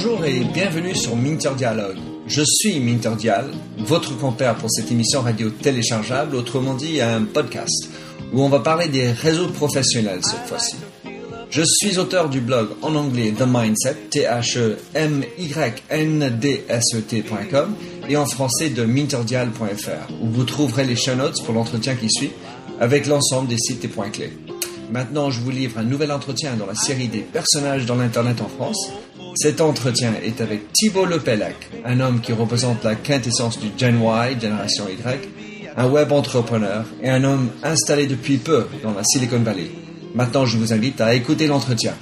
Bonjour et bienvenue sur Minter Dialogue. Je suis Minter Dial, votre compère pour cette émission radio téléchargeable, autrement dit un podcast, où on va parler des réseaux professionnels cette fois-ci. Je suis auteur du blog en anglais The Mindset, T-H-E-M-Y-N-D-S-E-T.com et en français de minterdial.fr, où vous trouverez les show notes pour l'entretien qui suit, avec l'ensemble des sites et points clés. Maintenant, je vous livre un nouvel entretien dans la série des personnages dans l'Internet en France. Cet entretien est avec Thibault Lepellec, un homme qui représente la quintessence du Gen Y, génération Y, un web entrepreneur et un homme installé depuis peu dans la Silicon Valley. Maintenant, je vous invite à écouter l'entretien.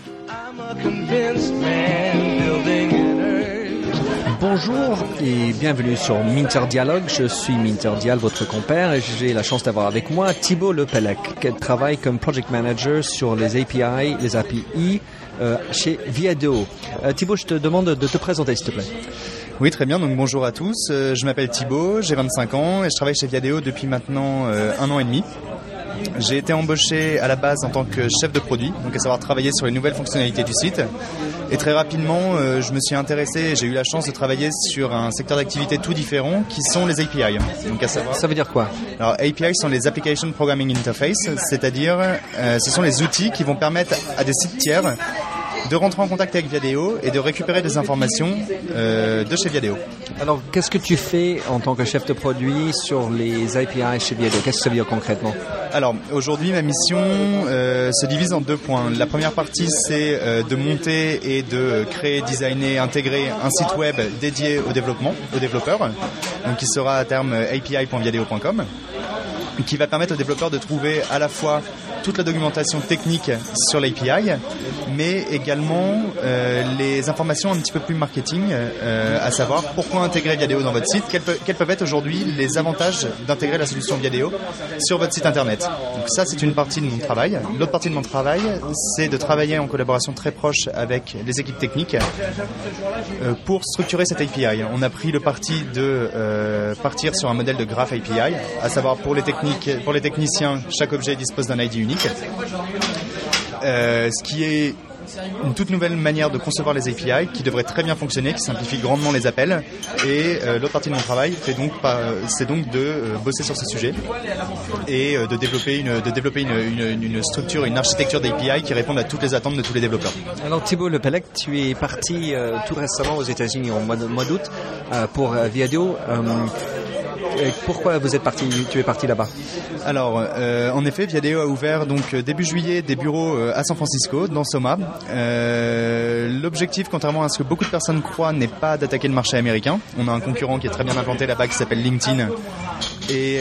Bonjour et bienvenue sur Minter Dialogue. Je suis Minter Dial, votre compère, et j'ai la chance d'avoir avec moi Thibault Lepellec, qui travaille comme project manager sur les API, les API euh, chez Viadeo. Euh, Thibault, je te demande de te présenter, s'il te plaît. Oui, très bien. Donc bonjour à tous. Euh, je m'appelle Thibault, j'ai 25 ans et je travaille chez Viadeo depuis maintenant un an et demi. J'ai été embauché à la base en tant que chef de produit, donc à savoir travailler sur les nouvelles fonctionnalités du site. Et très rapidement, euh, je me suis intéressé, j'ai eu la chance de travailler sur un secteur d'activité tout différent qui sont les API. Donc à savoir... Ça veut dire quoi? Alors API sont les Application Programming Interface, c'est-à-dire euh, ce sont les outils qui vont permettre à des sites tiers de rentrer en contact avec Viadeo et de récupérer des informations euh, de chez Viadeo. Alors, qu'est-ce que tu fais en tant que chef de produit sur les API chez Viadeo? Qu'est-ce que ça veut dire concrètement? Alors, aujourd'hui, ma mission euh, se divise en deux points. La première partie, c'est euh, de monter et de créer, designer, intégrer un site web dédié au développement, aux développeurs, donc qui sera à terme api.viadeo.com qui va permettre aux développeurs de trouver à la fois toute la documentation technique sur l'API, mais également euh, les informations un petit peu plus marketing, euh, à savoir pourquoi intégrer Viadeo dans votre site, quels, peuvent être aujourd'hui les avantages d'intégrer la solution Viadeo sur votre site internet. Donc ça, c'est une partie de mon travail. L'autre partie de mon travail, c'est de travailler en collaboration très proche avec les équipes techniques euh, pour structurer cette API. On a pris le parti de partir sur un modèle de graph API, à savoir pour les techniques, pour les techniciens, chaque objet dispose d'un ID unique. Euh, ce qui est une toute nouvelle manière de concevoir les API qui devrait très bien fonctionner, qui simplifie grandement les appels. Et euh, l'autre partie de mon travail, c'est donc, c'est donc de euh, bosser sur ce sujet et de développer, une, structure, une architecture d'API qui réponde à toutes les attentes de tous les développeurs. Alors Thibault Lepelec, tu es parti tout récemment aux États-Unis au mois, mois d'août pour Viadio pourquoi vous êtes parti, tu es parti là-bas Alors, euh, en effet, Viadeo a ouvert donc euh, début juillet des bureaux euh, à San Francisco, dans Soma. L'objectif, contrairement à ce que beaucoup de personnes croient, n'est pas d'attaquer le marché américain. On a un concurrent qui est très bien implanté là-bas qui s'appelle LinkedIn et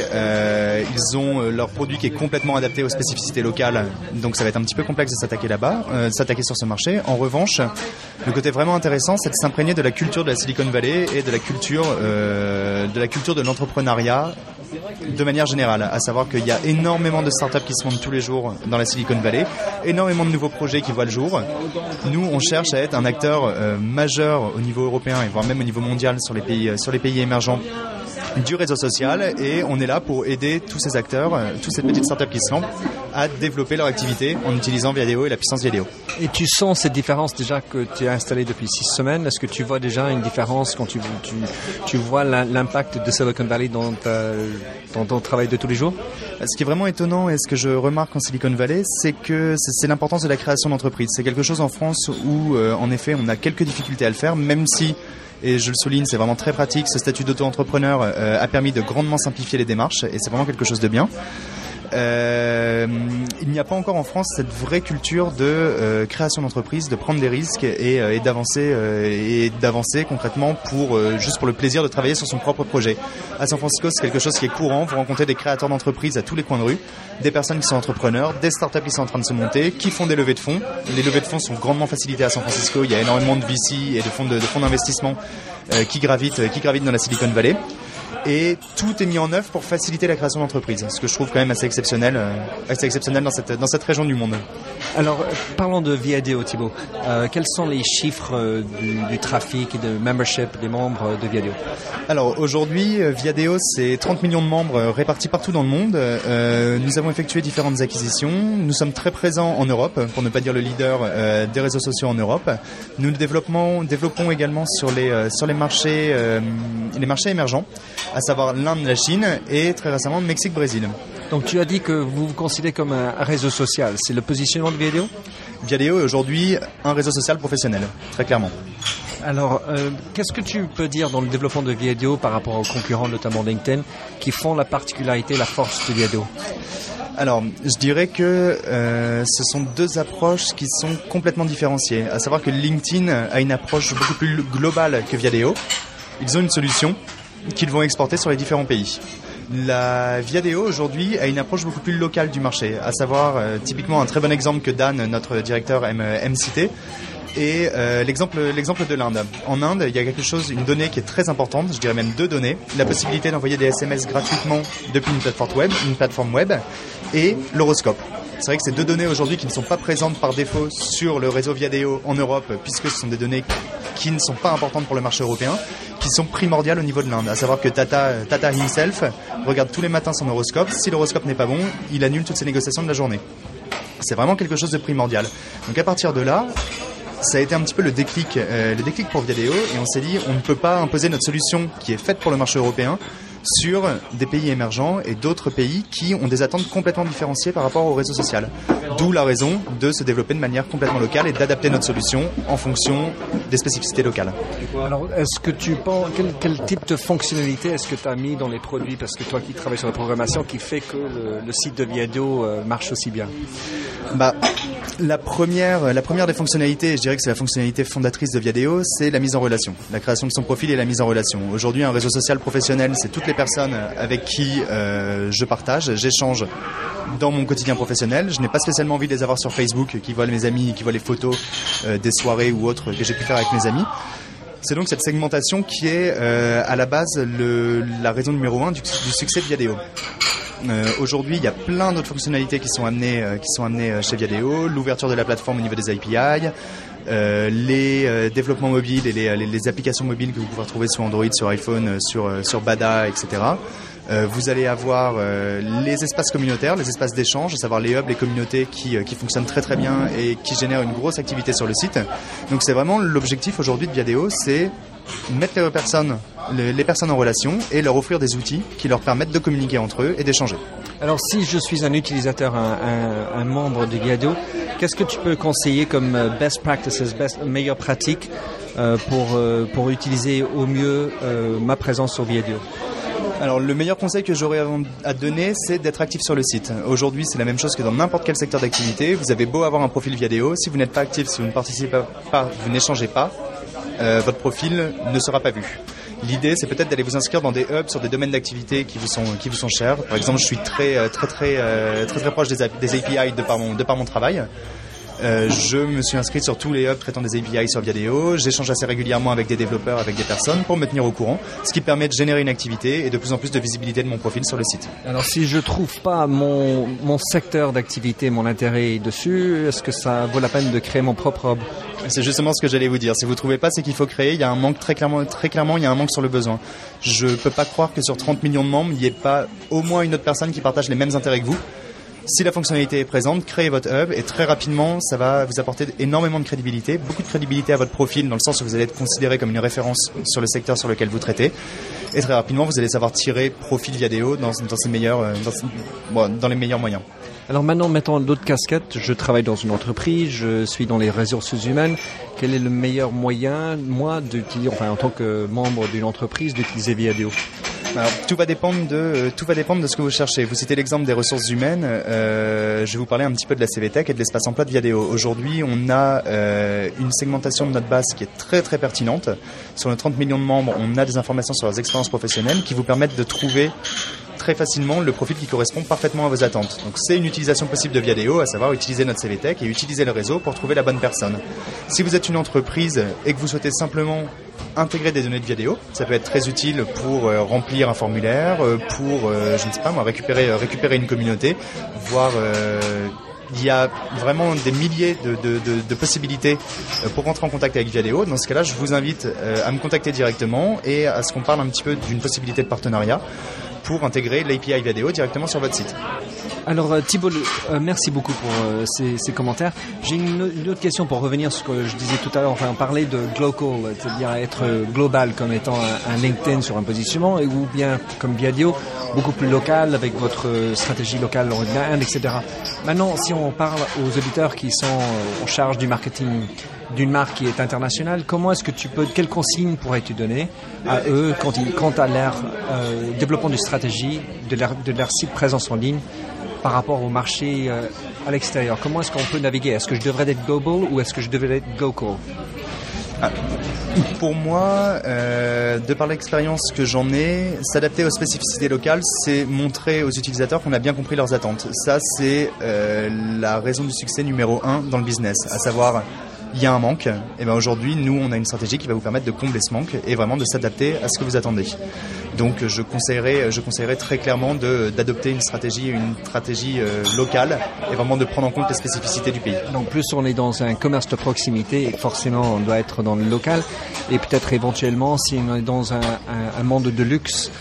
ils ont leur produit qui est complètement adapté aux spécificités locales. Donc ça va être un petit peu complexe de s'attaquer là-bas, s'attaquer sur ce marché. En revanche, le côté vraiment intéressant, c'est de s'imprégner de la culture de la Silicon Valley et de la culture de la culture de de manière générale, à savoir qu'il y a énormément de startups qui se montent tous les jours dans la Silicon Valley, énormément de nouveaux projets qui voient le jour. Nous, on cherche à être un acteur euh, majeur au niveau européen et voire même au niveau mondial sur les pays, euh, sur les pays émergents du réseau social et on est là pour aider tous ces acteurs, euh, toutes ces petites startups qui se lancent à développer leur activité en utilisant Viadeo et la puissance Viadeo. Et tu sens cette différence déjà que tu es installé depuis six semaines? Est-ce que tu vois déjà une différence quand tu, tu, tu vois l'impact de Silicon Valley dans, dans ton travail de tous les jours? Ce qui est vraiment étonnant et ce que je remarque en Silicon Valley, c'est que c'est l'importance de la création d'entreprise. C'est quelque chose en France où, euh, en effet, on a quelques difficultés à le faire, même si et je le souligne, c'est vraiment très pratique. Ce statut d'auto-entrepreneur euh, a permis de grandement simplifier les démarches et c'est vraiment quelque chose de bien. Euh, il n'y a pas encore en France cette vraie culture de euh, création d'entreprise, de prendre des risques et, euh, d'avancer concrètement pour juste pour le plaisir de travailler sur son propre projet. À San Francisco, c'est quelque chose qui est courant. Vous rencontrez des créateurs d'entreprises à tous les coins de rue, des personnes qui sont entrepreneurs, des startups qui sont en train de se monter, qui font des levées de fonds. Les levées de fonds sont grandement facilitées à San Francisco. Il y a énormément de VC et de fonds d'investissement qui gravitent dans la Silicon Valley. Et tout est mis en œuvre pour faciliter la création d'entreprise, ce que je trouve quand même assez exceptionnel, euh, assez exceptionnel dans cette, dans cette région du monde. Alors, euh, parlons de Viadeo, Thibault. Euh, quels sont les chiffres du, trafic et de membership des membres de Viadeo Alors, aujourd'hui, Viadeo, c'est 30 millions de membres répartis partout dans le monde. nous avons effectué différentes acquisitions. Nous sommes très présents en Europe, pour ne pas dire le leader des réseaux sociaux en Europe. Nous développons, développons également sur les, sur les marchés, les marchés émergents à savoir l'Inde, la Chine et très récemment le Mexique, Brésil. Donc tu as dit que vous vous considérez comme un réseau social. C'est le positionnement de Viadeo? Viadeo est aujourd'hui un réseau social professionnel, très clairement. Alors, euh, qu'est-ce que tu peux dire dans le développement de Viadeo par rapport aux concurrents, notamment LinkedIn, qui font la particularité, la force de Viadeo? Alors, je dirais que euh, ce sont deux approches qui sont complètement différenciées. À savoir que LinkedIn a une approche beaucoup plus globale que Viadeo. Ils ont une solution qu'ils vont exporter sur les différents pays. La Viadeo aujourd'hui a une approche beaucoup plus locale du marché, à savoir euh, typiquement un très bon exemple que Dan, notre directeur, aime, aime citer, et euh, l'exemple l'exemple de l'Inde. En Inde, il y a quelque chose, une donnée qui est très importante, je dirais même deux données, la possibilité d'envoyer des SMS gratuitement depuis une plateforme web, une plateforme web, et l'horoscope. C'est vrai que ces deux données aujourd'hui qui ne sont pas présentes par défaut sur le réseau Viadeo en Europe, puisque ce sont des données qui ne sont pas importantes pour le marché européen, qui sont primordiales au niveau de l'Inde. À savoir que Tata, Tata himself regarde tous les matins son horoscope. Si l'horoscope n'est pas bon, il annule toutes ses négociations de la journée. C'est vraiment quelque chose de primordial. Donc à partir de là, ça a été un petit peu le déclic, euh, le déclic pour Viadeo, et on s'est dit on ne peut pas imposer notre solution qui est faite pour le marché européen sur des pays émergents et d'autres pays qui ont des attentes complètement différenciées par rapport au réseau social. D'où la raison de se développer de manière complètement locale et d'adapter notre solution en fonction des spécificités locales. Alors, est-ce que tu penses, quel, type de fonctionnalité est-ce que tu as mis dans les produits, parce que toi qui travailles sur la programmation, qui fait que le, site de Viado euh, marche aussi bien bah, la première, la première des fonctionnalités, je dirais que c'est la fonctionnalité fondatrice de Viadeo, c'est la mise en relation, la création de son profil et la mise en relation. Aujourd'hui, un réseau social professionnel, c'est toutes les personnes avec qui euh, je partage, j'échange dans mon quotidien professionnel. Je n'ai pas spécialement envie de les avoir sur Facebook, qui voient mes amis, qui voient les photos euh, des soirées ou autres que j'ai pu faire avec mes amis. C'est donc cette segmentation qui est euh, à la base le, la raison numéro un du, du succès de Viadeo. Euh, Aujourd'hui, il y a plein d'autres fonctionnalités qui sont amenées, euh, qui sont amenées chez Viadeo, l'ouverture de la plateforme au niveau des API, euh, les euh, développements mobiles et les, les, applications mobiles que vous pouvez retrouver sur Android, sur iPhone, sur, sur Bada, etc. Euh, vous allez avoir euh, les espaces communautaires, les espaces d'échange, à savoir les hubs, les communautés qui, euh, qui fonctionnent très très bien et qui génèrent une grosse activité sur le site. Donc c'est vraiment l'objectif aujourd'hui de Viadeo, c'est mettre les personnes, les, personnes en relation et leur offrir des outils qui leur permettent de communiquer entre eux et d'échanger. Alors si je suis un utilisateur, un, un, un membre de Viadeo, qu'est-ce que tu peux conseiller comme best practices, best, meilleures pratiques pour, pour utiliser au mieux ma présence sur Viadeo alors le meilleur conseil que j'aurais à donner, c'est d'être actif sur le site. Aujourd'hui, c'est la même chose que dans n'importe quel secteur d'activité. Vous avez beau avoir un profil vidéo, si vous n'êtes pas actif, si vous ne participez pas, vous n'échangez pas, euh, votre profil ne sera pas vu. L'idée, c'est peut-être d'aller vous inscrire dans des hubs sur des domaines d'activité qui vous sont qui vous sont chers. Par exemple, je suis très euh, très très euh, très très, proche des, API de par mon de par mon travail. Je me suis inscrit sur tous les hubs traitant des API sur Viadeo. J'échange assez régulièrement avec des développeurs, avec des personnes pour me tenir au courant, ce qui permet de générer une activité et de plus en plus de visibilité de mon profil sur le site. Alors si je trouve pas mon, mon secteur d'activité, mon intérêt dessus, est-ce que ça vaut la peine de créer mon propre hub? C'est justement ce que j'allais vous dire. Si vous trouvez pas ce qu'il faut créer, il y a un manque très clairement, très clairement, il y a un manque sur le besoin. Je peux pas croire que sur 30 millions de membres, il n'y ait pas au moins une autre personne qui partage les mêmes intérêts que vous. Si la fonctionnalité est présente, créez votre hub et très rapidement, ça va vous apporter énormément de crédibilité, beaucoup de crédibilité à votre profil dans le sens où vous allez être considéré comme une référence sur le secteur sur lequel vous traitez. Et très rapidement, vous allez savoir tirer profil Viadeo dans, dans, ses meilleurs, euh, dans, dans les meilleurs moyens. Alors maintenant, mettons d'autres casquettes. Je travaille dans une entreprise, je suis dans les ressources humaines. Quel est le meilleur moyen, moi, d'utiliser, enfin, en tant que membre d'une entreprise, d'utiliser Viadeo alors, tout va dépendre de euh, tout va dépendre de ce que vous cherchez. Vous citez l'exemple des ressources humaines. Euh, je vais vous parler un petit peu de la CVTech et de l'espace emploi de Viadeo. Aujourd'hui, on a euh, une segmentation de notre base qui est très très pertinente. Sur nos 30 millions de membres, on a des informations sur leurs expériences professionnelles qui vous permettent de trouver très facilement le profil qui correspond parfaitement à vos attentes. Donc c'est une utilisation possible de Viadeo, à savoir utiliser notre CVTech et utiliser le réseau pour trouver la bonne personne. Si vous êtes une entreprise et que vous souhaitez simplement intégrer des données de vidéo. Ça peut être très utile pour euh, remplir un formulaire, euh, pour, euh, je ne sais pas moi, récupérer, récupérer une communauté, voire il y a vraiment des milliers de, de, possibilités pour rentrer en contact avec Viadeo. Dans ce cas-là, je vous invite à me contacter directement et à ce qu'on parle un petit peu d'une possibilité de partenariat pour intégrer l'API Viadeo directement sur votre site. Alors euh, Thibault, euh, merci beaucoup pour euh, ces, commentaires. J'ai une, autre question pour revenir sur ce que je disais tout à l'heure, enfin parler de global, c'est-à-dire être global comme étant un, LinkedIn sur un positionnement, ou bien comme Viadio, beaucoup plus local avec votre stratégie locale en Inde, etc. Maintenant, si on parle aux auditeurs qui sont en charge du marketing d'une marque qui est internationale, comment est-ce que tu peux, quelles consignes pourrais-tu donner à eux quand ils, quant à leur développement de stratégie, de leur, de leur site présence en ligne par rapport au marché euh, à l'extérieur? Comment est-ce qu'on peut naviguer? Est-ce que je devrais être global ou est-ce que je devrais être local? Ah, pour moi, euh, de par l'expérience que j'en ai, s'adapter aux spécificités locales, c'est montrer aux utilisateurs qu'on a bien compris leurs attentes. Ça, c'est euh, la raison du succès numéro un dans le business, à savoir il y a un manque, et ben aujourd'hui, nous, on a une stratégie qui va vous permettre de combler ce manque et vraiment de s'adapter à ce que vous attendez. Donc, je conseillerais, je très clairement d'adopter une stratégie, une stratégie euh, locale et vraiment de prendre en compte les spécificités du pays. Donc, plus on est dans un commerce de proximité, forcément, on doit être dans le local et peut-être éventuellement, si on est dans un monde de luxe,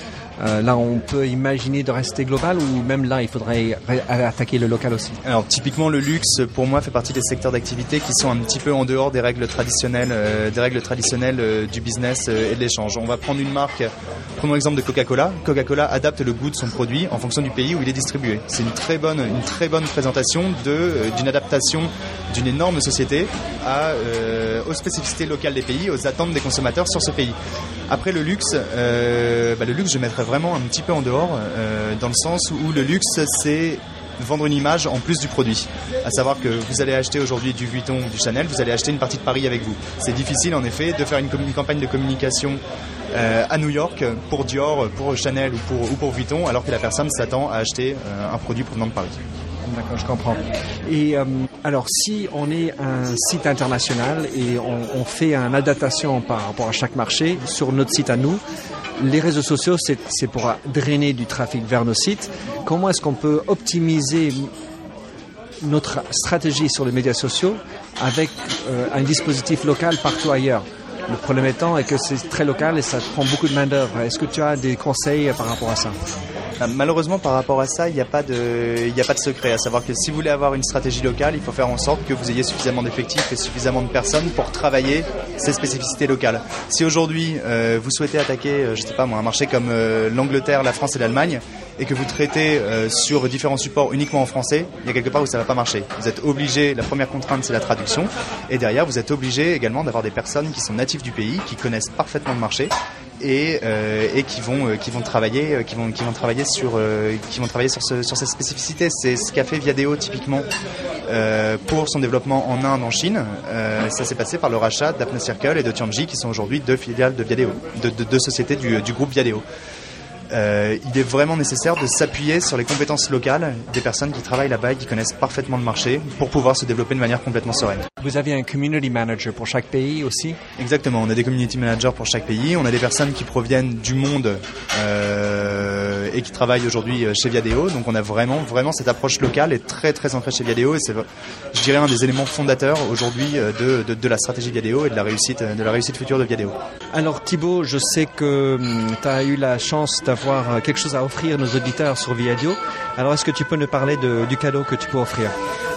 euh, là, on peut imaginer de rester global ou même là, il faudrait attaquer le local aussi Alors, typiquement, le luxe, pour moi, fait partie des secteurs d'activité qui sont un petit peu en dehors des règles traditionnelles, euh, des règles traditionnelles euh, du business et de l'échange. On va prendre une marque, prenons l'exemple de Coca-Cola. Coca-Cola adapte le goût de son produit en fonction du pays où il est distribué. C'est une très bonne, une très bonne présentation d'une adaptation d'une énorme société à, aux spécificités locales des pays, aux attentes des consommateurs sur ce pays. Après le luxe, bah, le luxe, je mettrais vraiment un petit peu en dehors, euh, dans le sens où le luxe, c'est vendre une image en plus du produit. À savoir que vous allez acheter aujourd'hui du Vuitton ou du Chanel, vous allez acheter une partie de Paris avec vous. C'est difficile en effet de faire une, campagne de communication euh, à New York pour Dior, pour Chanel ou pour, ou pour Vuitton, alors que la personne s'attend à acheter euh, un produit provenant de Paris. D'accord, je comprends. Et euh, alors, si on est un site international et on, fait une adaptation par rapport à chaque marché sur notre site à nous, les réseaux sociaux, c'est pour drainer du trafic vers nos sites. Comment est-ce qu'on peut optimiser notre stratégie sur les médias sociaux avec euh, un dispositif local partout ailleurs? Le problème étant est que c'est très local et ça prend beaucoup de main d'œuvre. Est-ce que tu as des conseils par rapport à ça? Malheureusement, par rapport à ça, il n'y a pas de, secret. À savoir que si vous voulez avoir une stratégie locale, il faut faire en sorte que vous ayez suffisamment d'effectifs et suffisamment de personnes pour travailler ces spécificités locales. Si aujourd'hui euh, vous souhaitez attaquer, euh, je sais pas moi, un marché comme euh, l'Angleterre, la France et l'Allemagne, et que vous traitez sur différents supports uniquement en français, il y a quelque part où ça va pas marcher. Vous êtes obligé, la première contrainte c'est la traduction, et derrière vous êtes obligé également d'avoir des personnes qui sont natives du pays, qui connaissent parfaitement le marché et, euh, et qui vont euh, qui vont travailler qui vont qui vont travailler sur qui vont travailler sur ce, sur cette spécificité. C'est ce qu'a fait Viadeo typiquement pour son développement en Inde, en Chine. ça s'est passé par le rachat d'Apna Circle et de Tianji, qui sont aujourd'hui deux filiales de Viadeo, de deux sociétés du, du groupe Viadeo. Euh, il est vraiment nécessaire de s'appuyer sur les compétences locales des personnes qui travaillent là-bas et qui connaissent parfaitement le marché pour pouvoir se développer de manière complètement sereine. Vous avez un community manager pour chaque pays aussi? Exactement, on a des community managers pour chaque pays, on a des personnes qui proviennent du monde euh, et qui travaillent aujourd'hui chez Viadeo, donc on a vraiment vraiment cette approche locale et très très ancrée chez Viadeo et c'est je dirais un des éléments fondateurs aujourd'hui euh, de, de, la stratégie Viadeo et de la réussite de la réussite future de Viadeo. Alors Thibaut, je sais que hum, tu as eu la chance d'avoir avoir euh, quelque chose à offrir nos auditeurs sur Viadio. Alors est-ce que tu peux nous parler du cadeau que tu peux offrir?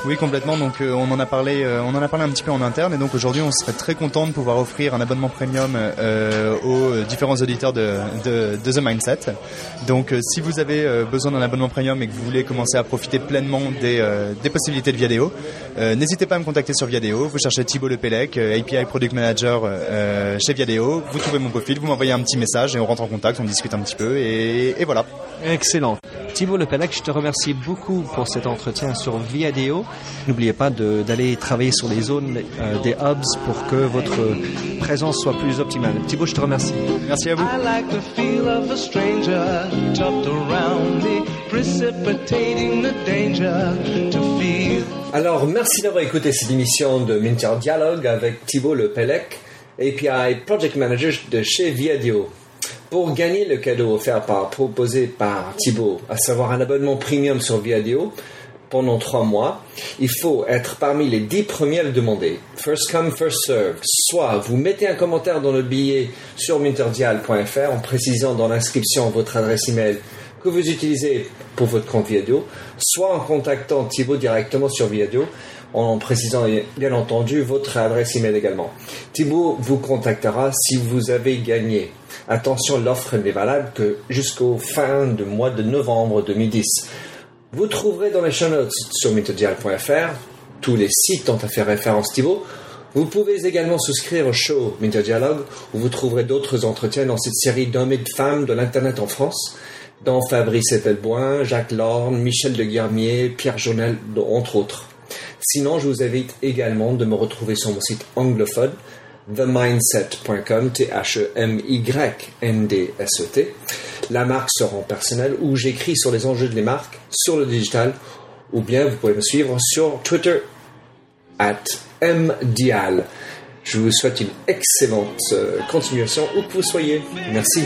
Oui, complètement. Donc, euh, on en a parlé, euh, on en a parlé un petit peu en interne, et donc aujourd'hui, on serait très content de pouvoir offrir un abonnement premium euh, aux différents auditeurs de, The Mindset. Donc, si vous avez besoin d'un abonnement premium et que vous voulez commencer à profiter pleinement des, des possibilités de Viadeo, n'hésitez pas à me contacter sur Viadeo. Vous cherchez Thibaut Lepelec, API Product Manager chez Viadeo. Vous trouvez mon profil, vous m'envoyez un petit message et on rentre en contact, on discute un petit peu, et, et voilà. Excellent. Thibaut Lepelec, je te remercie beaucoup pour cet entretien sur Viadeo. N'oubliez pas d'aller travailler sur les zones euh, des hubs pour que votre présence soit plus optimale. Thibaut, je te remercie. Merci à vous. Alors, merci d'avoir écouté cette émission de Minter Dialogue avec Thibaut Lepelec. API Project Manager de chez Viadio. Pour gagner le cadeau offert par, proposé par Thibaut, à savoir un abonnement premium sur Viadio pendant trois mois, il faut être parmi les dix premiers à le demander. First come, first serve. Soit vous mettez un commentaire dans le billet sur minterdial.fr en précisant dans l'inscription votre adresse email que vous utilisez pour votre compte Viadio, soit en contactant Thibaut directement sur Viadio en précisant bien entendu votre adresse email également. Thibaut vous contactera si vous avez gagné. Attention, l'offre n'est valable que jusqu'au fin du mois de novembre 2010. Vous trouverez dans les show notes sur minterdial.fr tous les sites dont a fait référence Thibaut. Vous pouvez également souscrire au show Minter où vous trouverez d'autres entretiens dans cette série d'hommes et de femmes de l'Internet en France, dont Fabrice Ethelboin, Jacques Lorne, Michel de Guermier, Pierre Jonel, entre autres. Sinon, je vous invite également de me retrouver sur mon site anglophone, themindset.com, T-H-E-M-Y-N-D-S-E-T. La marque se rend personnelle où j'écris sur les enjeux de les marques, sur le digital, ou bien vous pouvez me suivre sur Twitter, at mdial. Je vous souhaite une excellente euh, continuation où que vous soyez. Merci.